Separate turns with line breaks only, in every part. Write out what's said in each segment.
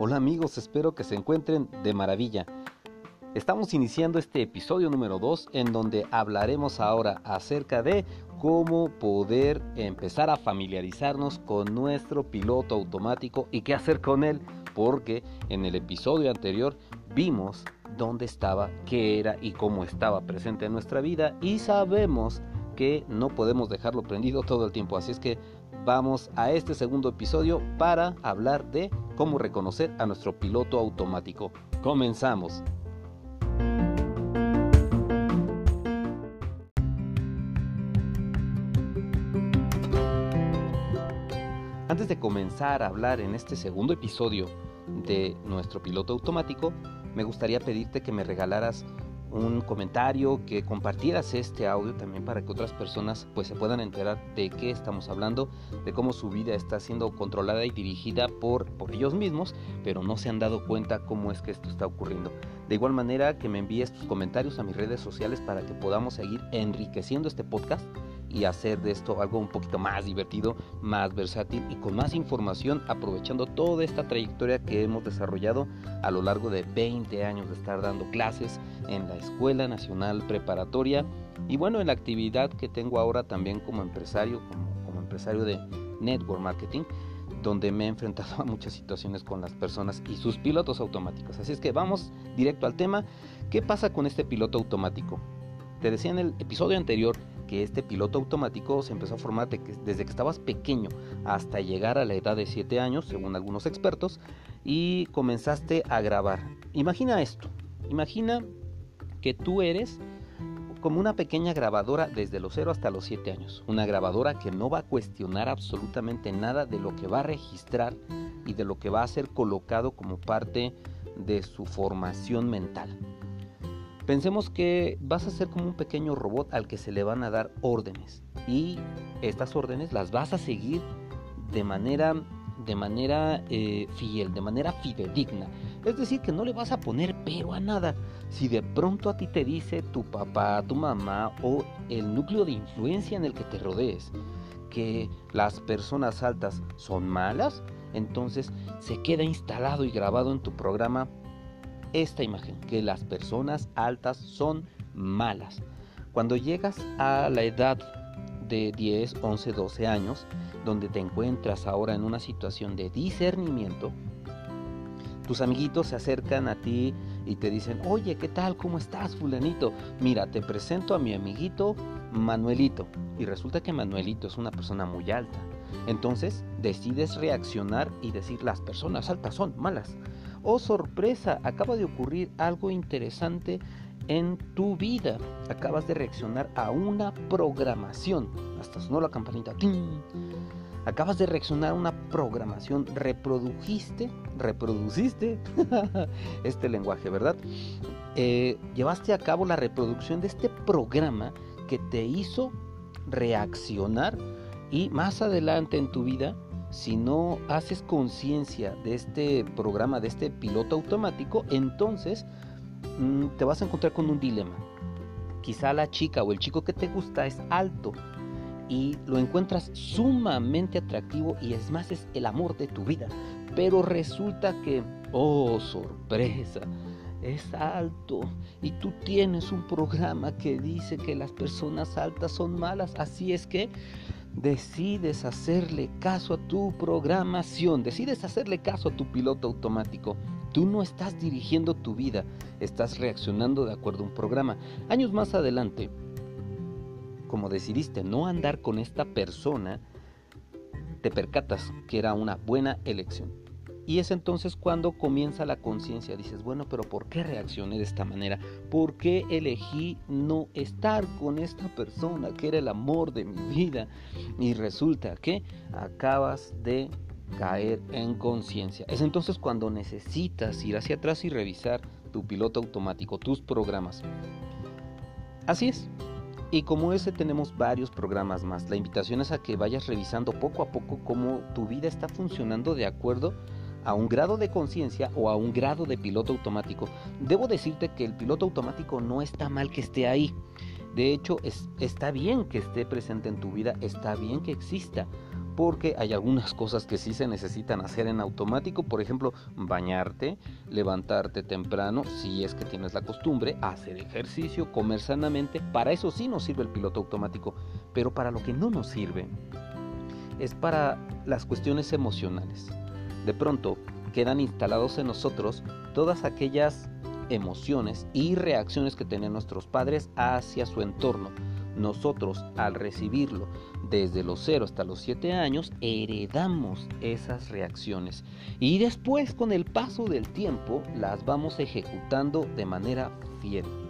Hola amigos, espero que se encuentren de maravilla. Estamos iniciando este episodio número 2 en donde hablaremos ahora acerca de cómo poder empezar a familiarizarnos con nuestro piloto automático y qué hacer con él, porque en el episodio anterior vimos dónde estaba, qué era y cómo estaba presente en nuestra vida y sabemos no podemos dejarlo prendido todo el tiempo. Así es que vamos a este segundo episodio para hablar de cómo reconocer a nuestro piloto automático. Comenzamos. Antes de comenzar a hablar en este segundo episodio de nuestro piloto automático, me gustaría pedirte que me regalaras un comentario, que compartieras este audio también para que otras personas pues se puedan enterar de qué estamos hablando, de cómo su vida está siendo controlada y dirigida por, por ellos mismos, pero no se han dado cuenta cómo es que esto está ocurriendo. De igual manera que me envíes tus comentarios a mis redes sociales para que podamos seguir enriqueciendo este podcast y hacer de esto algo un poquito más divertido, más versátil y con más información, aprovechando toda esta trayectoria que hemos desarrollado a lo largo de 20 años de estar dando clases en la Escuela Nacional Preparatoria y bueno, en la actividad que tengo ahora también como empresario, como, como empresario de Network Marketing donde me he enfrentado a muchas situaciones con las personas y sus pilotos automáticos. Así es que vamos directo al tema. ¿Qué pasa con este piloto automático? Te decía en el episodio anterior que este piloto automático se empezó a formar desde que estabas pequeño hasta llegar a la edad de 7 años, según algunos expertos, y comenzaste a grabar. Imagina esto, imagina que tú eres como una pequeña grabadora desde los 0 hasta los 7 años. Una grabadora que no va a cuestionar absolutamente nada de lo que va a registrar y de lo que va a ser colocado como parte de su formación mental. Pensemos que vas a ser como un pequeño robot al que se le van a dar órdenes y estas órdenes las vas a seguir de manera de manera eh, fiel, de manera fidedigna. Es decir, que no le vas a poner pero a nada. Si de pronto a ti te dice tu papá, tu mamá o el núcleo de influencia en el que te rodees que las personas altas son malas, entonces se queda instalado y grabado en tu programa esta imagen, que las personas altas son malas. Cuando llegas a la edad de 10, 11, 12 años, donde te encuentras ahora en una situación de discernimiento, tus amiguitos se acercan a ti y te dicen, oye, ¿qué tal? ¿Cómo estás, fulanito? Mira, te presento a mi amiguito Manuelito. Y resulta que Manuelito es una persona muy alta. Entonces decides reaccionar y decir, las personas altas son malas. Oh sorpresa, acaba de ocurrir algo interesante en tu vida. Acabas de reaccionar a una programación. Hasta sonó la campanita. Acabas de reaccionar a una programación. Reprodujiste, reproduciste este lenguaje, ¿verdad? Eh, llevaste a cabo la reproducción de este programa que te hizo reaccionar y más adelante en tu vida si no haces conciencia de este programa, de este piloto automático, entonces mm, te vas a encontrar con un dilema. Quizá la chica o el chico que te gusta es alto y lo encuentras sumamente atractivo y es más es el amor de tu vida. Pero resulta que, oh sorpresa, es alto y tú tienes un programa que dice que las personas altas son malas. Así es que decides hacerle caso a tu programación, decides hacerle caso a tu piloto automático. Tú no estás dirigiendo tu vida, estás reaccionando de acuerdo a un programa. Años más adelante, como decidiste no andar con esta persona, te percatas que era una buena elección. Y es entonces cuando comienza la conciencia. Dices, bueno, pero ¿por qué reaccioné de esta manera? ¿Por qué elegí no estar con esta persona que era el amor de mi vida? Y resulta que acabas de caer en conciencia. Es entonces cuando necesitas ir hacia atrás y revisar tu piloto automático, tus programas. Así es. Y como ese tenemos varios programas más. La invitación es a que vayas revisando poco a poco cómo tu vida está funcionando de acuerdo un grado de conciencia o a un grado de piloto automático. Debo decirte que el piloto automático no está mal que esté ahí. De hecho, está bien que esté presente en tu vida, está bien que exista, porque hay algunas cosas que sí se necesitan hacer en automático, por ejemplo, bañarte, levantarte temprano, si es que tienes la costumbre, hacer ejercicio, comer sanamente, para eso sí nos sirve el piloto automático, pero para lo que no nos sirve es para las cuestiones emocionales. De pronto quedan instalados en nosotros todas aquellas emociones y reacciones que tienen nuestros padres hacia su entorno. Nosotros al recibirlo desde los 0 hasta los 7 años heredamos esas reacciones y después con el paso del tiempo las vamos ejecutando de manera fiel.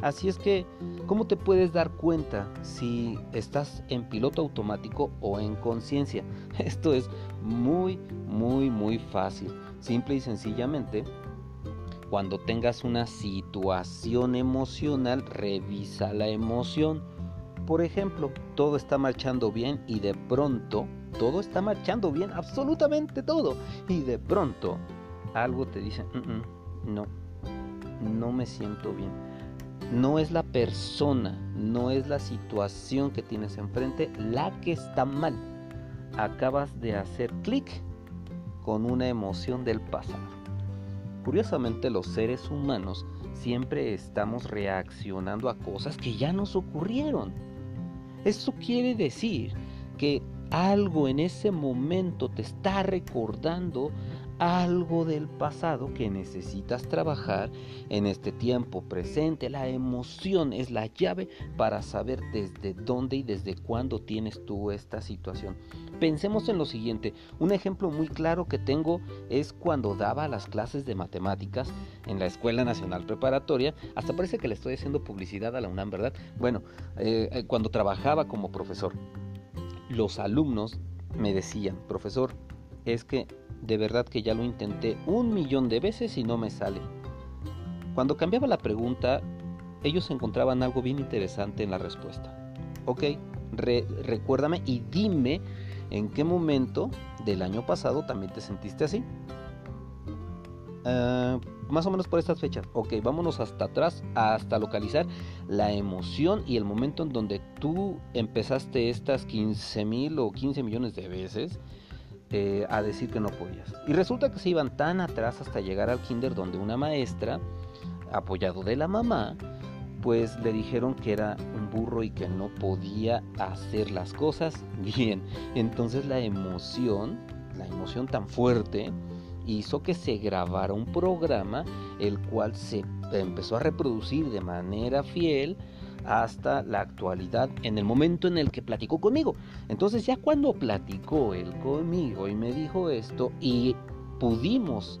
Así es que, ¿cómo te puedes dar cuenta si estás en piloto automático o en conciencia? Esto es muy, muy, muy fácil. Simple y sencillamente cuando tengas una situación emocional, revisa la emoción. Por ejemplo, todo está marchando bien y de pronto, todo está marchando bien, absolutamente todo. Y de pronto, algo te dice, no, no me siento bien. No es la persona, no es la situación que tienes enfrente la que está mal. Acabas de hacer clic con una emoción del pasado. Curiosamente los seres humanos siempre estamos reaccionando a cosas que ya nos ocurrieron. Eso quiere decir que algo en ese momento te está recordando algo del pasado que necesitas trabajar en este tiempo presente. La emoción es la llave para saber desde dónde y desde cuándo tienes tú esta situación. Pensemos en lo siguiente, un ejemplo muy claro que tengo es cuando daba las clases de matemáticas en la Escuela Nacional Preparatoria, hasta parece que le estoy haciendo publicidad a la UNAM, ¿verdad? Bueno, eh, eh, cuando trabajaba como profesor, los alumnos me decían, profesor, es que de verdad que ya lo intenté un millón de veces y no me sale. Cuando cambiaba la pregunta, ellos encontraban algo bien interesante en la respuesta. Ok, recuérdame y dime en qué momento del año pasado también te sentiste así. Ah, más o menos por estas fechas. Ok, vámonos hasta atrás, hasta localizar la emoción y el momento en donde tú empezaste estas 15 mil o 15 millones de veces eh, a decir que no podías. Y resulta que se iban tan atrás hasta llegar al kinder donde una maestra, apoyado de la mamá, pues le dijeron que era un burro y que no podía hacer las cosas bien. Entonces la emoción, la emoción tan fuerte, hizo que se grabara un programa el cual se empezó a reproducir de manera fiel hasta la actualidad en el momento en el que platicó conmigo. Entonces ya cuando platicó él conmigo y me dijo esto y pudimos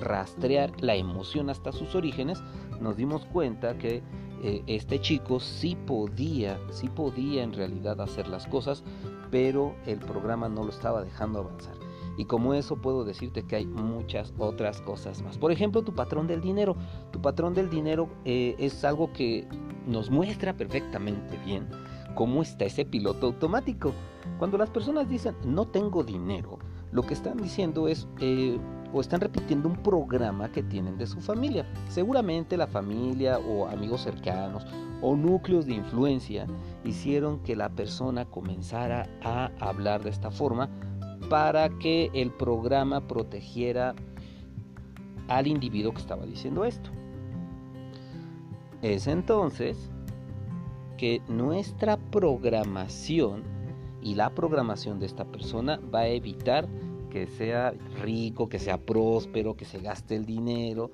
rastrear la emoción hasta sus orígenes, nos dimos cuenta que eh, este chico sí podía, sí podía en realidad hacer las cosas, pero el programa no lo estaba dejando avanzar. Y como eso puedo decirte que hay muchas otras cosas más. Por ejemplo, tu patrón del dinero. Tu patrón del dinero eh, es algo que nos muestra perfectamente bien cómo está ese piloto automático. Cuando las personas dicen no tengo dinero, lo que están diciendo es eh, o están repitiendo un programa que tienen de su familia. Seguramente la familia o amigos cercanos o núcleos de influencia hicieron que la persona comenzara a hablar de esta forma para que el programa protegiera al individuo que estaba diciendo esto. Es entonces que nuestra programación y la programación de esta persona va a evitar que sea rico, que sea próspero, que se gaste el dinero.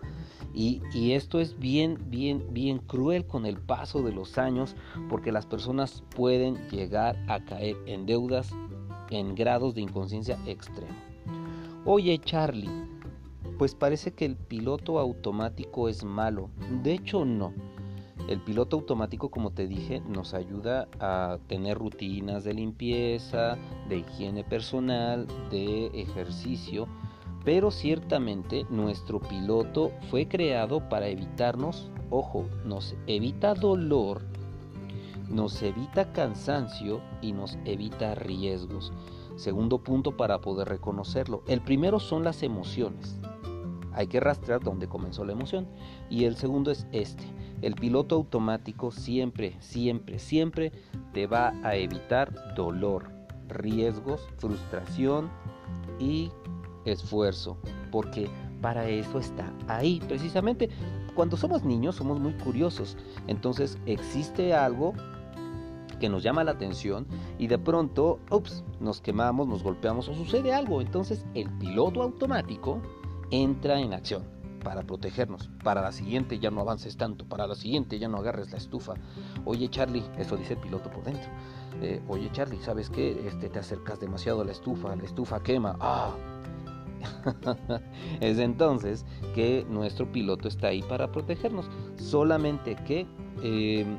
Y, esto es bien, bien, bien cruel con el paso de los años porque las personas pueden llegar a caer en deudas en grados de inconsciencia extremo. Oye Charlie, pues parece que el piloto automático es malo. De hecho no. El piloto automático, como te dije, nos ayuda a tener rutinas de limpieza, de higiene personal, de ejercicio, pero ciertamente nuestro piloto fue creado para evitarnos, ojo, nos evita dolor, nos evita cansancio y nos evita riesgos. Segundo punto para poder reconocerlo. El primero son las emociones. Hay que rastrear dónde comenzó la emoción. Y el segundo es este El piloto automático siempre, siempre, siempre te va a evitar dolor, riesgos, frustración y esfuerzo, porque para eso está ahí. Precisamente cuando somos niños somos muy curiosos, entonces existe algo que nos llama la atención y de pronto, ups, nos quemamos, nos golpeamos o sucede algo. Entonces el piloto automático entra en acción para protegernos. Para la siguiente ya no avances tanto, para la siguiente ya no agarres la estufa. Oye Charlie, eso dice el piloto por dentro. Eh, Oye Charlie, ¿sabes qué? Este, te acercas demasiado a la estufa, la estufa quema. ¡Ah! es entonces que nuestro piloto está ahí para protegernos. Solamente que em,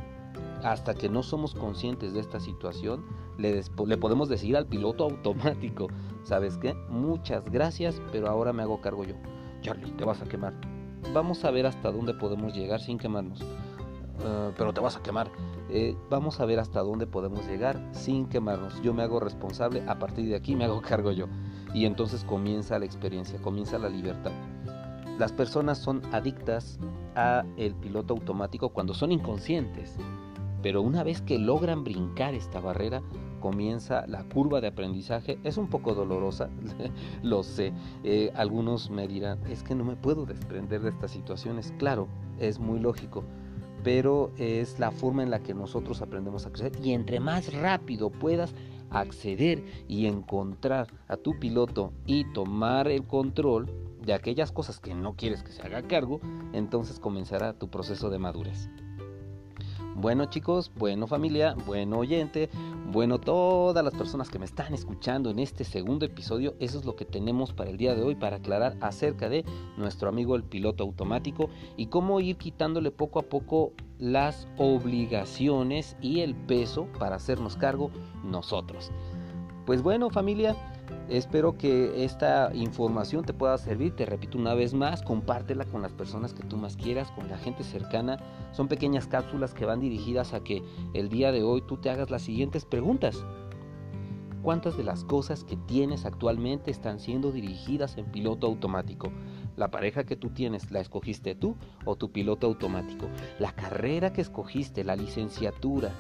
hasta que no somos conscientes de esta situación, le, le, podemos decir al piloto automático, ¿sabes qué? Muchas gracias, pero ahora me hago cargo yo. Charlie, te vas a quemar. Vamos a ver hasta dónde podemos llegar sin quemarnos. Uh, pero te vas a quemar. Eh, vamos a ver hasta dónde podemos llegar sin quemarnos. Yo me hago responsable, a partir de aquí me hago cargo yo. Y entonces comienza la experiencia, comienza la libertad. Las personas son adictas a el piloto automático cuando son inconscientes, pero una vez que logran brincar esta barrera, comienza la curva de aprendizaje. Es un poco dolorosa, lo sé. Eh, algunos me dirán, es que no me puedo desprender de estas situaciones. Claro, es muy lógico pero es la forma en la que nosotros aprendemos a crecer y entre más rápido puedas acceder y encontrar a tu piloto y tomar el control de aquellas cosas que no quieres que se haga cargo, entonces comenzará tu proceso de madurez. Bueno chicos, bueno familia, bueno oyente, bueno todas las personas que me están escuchando en este segundo episodio, eso es lo que tenemos para el día de hoy para aclarar acerca de nuestro amigo el piloto automático y cómo ir quitándole poco a poco las obligaciones y el peso para hacernos cargo nosotros. Pues bueno familia, Espero que esta información te pueda servir. Te repito una vez más, compártela con las personas que tú más quieras, con la gente cercana. Son pequeñas cápsulas que van dirigidas a que el día de hoy tú te hagas las siguientes preguntas. ¿Cuántas de las cosas que tienes actualmente están siendo dirigidas en piloto automático? La pareja que tú tienes, ¿la escogiste tú o tu piloto automático? La carrera que escogiste, la licenciatura,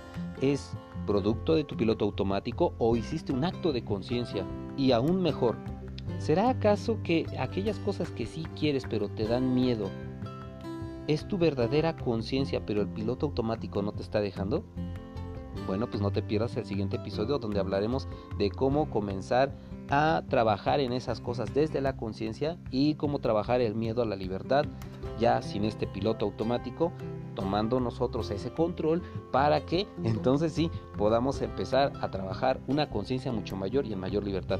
¿es producto de tu piloto automático o hiciste un acto de conciencia? Y aún mejor, ¿será acaso que aquellas cosas que sí quieres pero te dan miedo, es tu verdadera conciencia pero el piloto automático no te está dejando? Bueno, pues no te pierdas el siguiente episodio donde hablaremos de cómo comenzar a trabajar en esas cosas desde la conciencia y cómo trabajar el miedo a la libertad ya sin este piloto automático, tomando nosotros ese control para que entonces sí podamos empezar a trabajar una conciencia mucho mayor y en mayor libertad.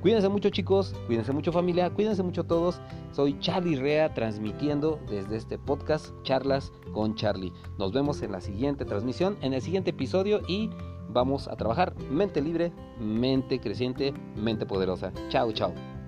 Cuídense mucho chicos, cuídense mucho familia, cuídense mucho todos. Soy Charlie Rea transmitiendo desde este podcast Charlas con Charlie. Nos vemos en la siguiente transmisión, en el siguiente episodio y vamos a trabajar mente libre, mente creciente, mente poderosa. Chao, chao.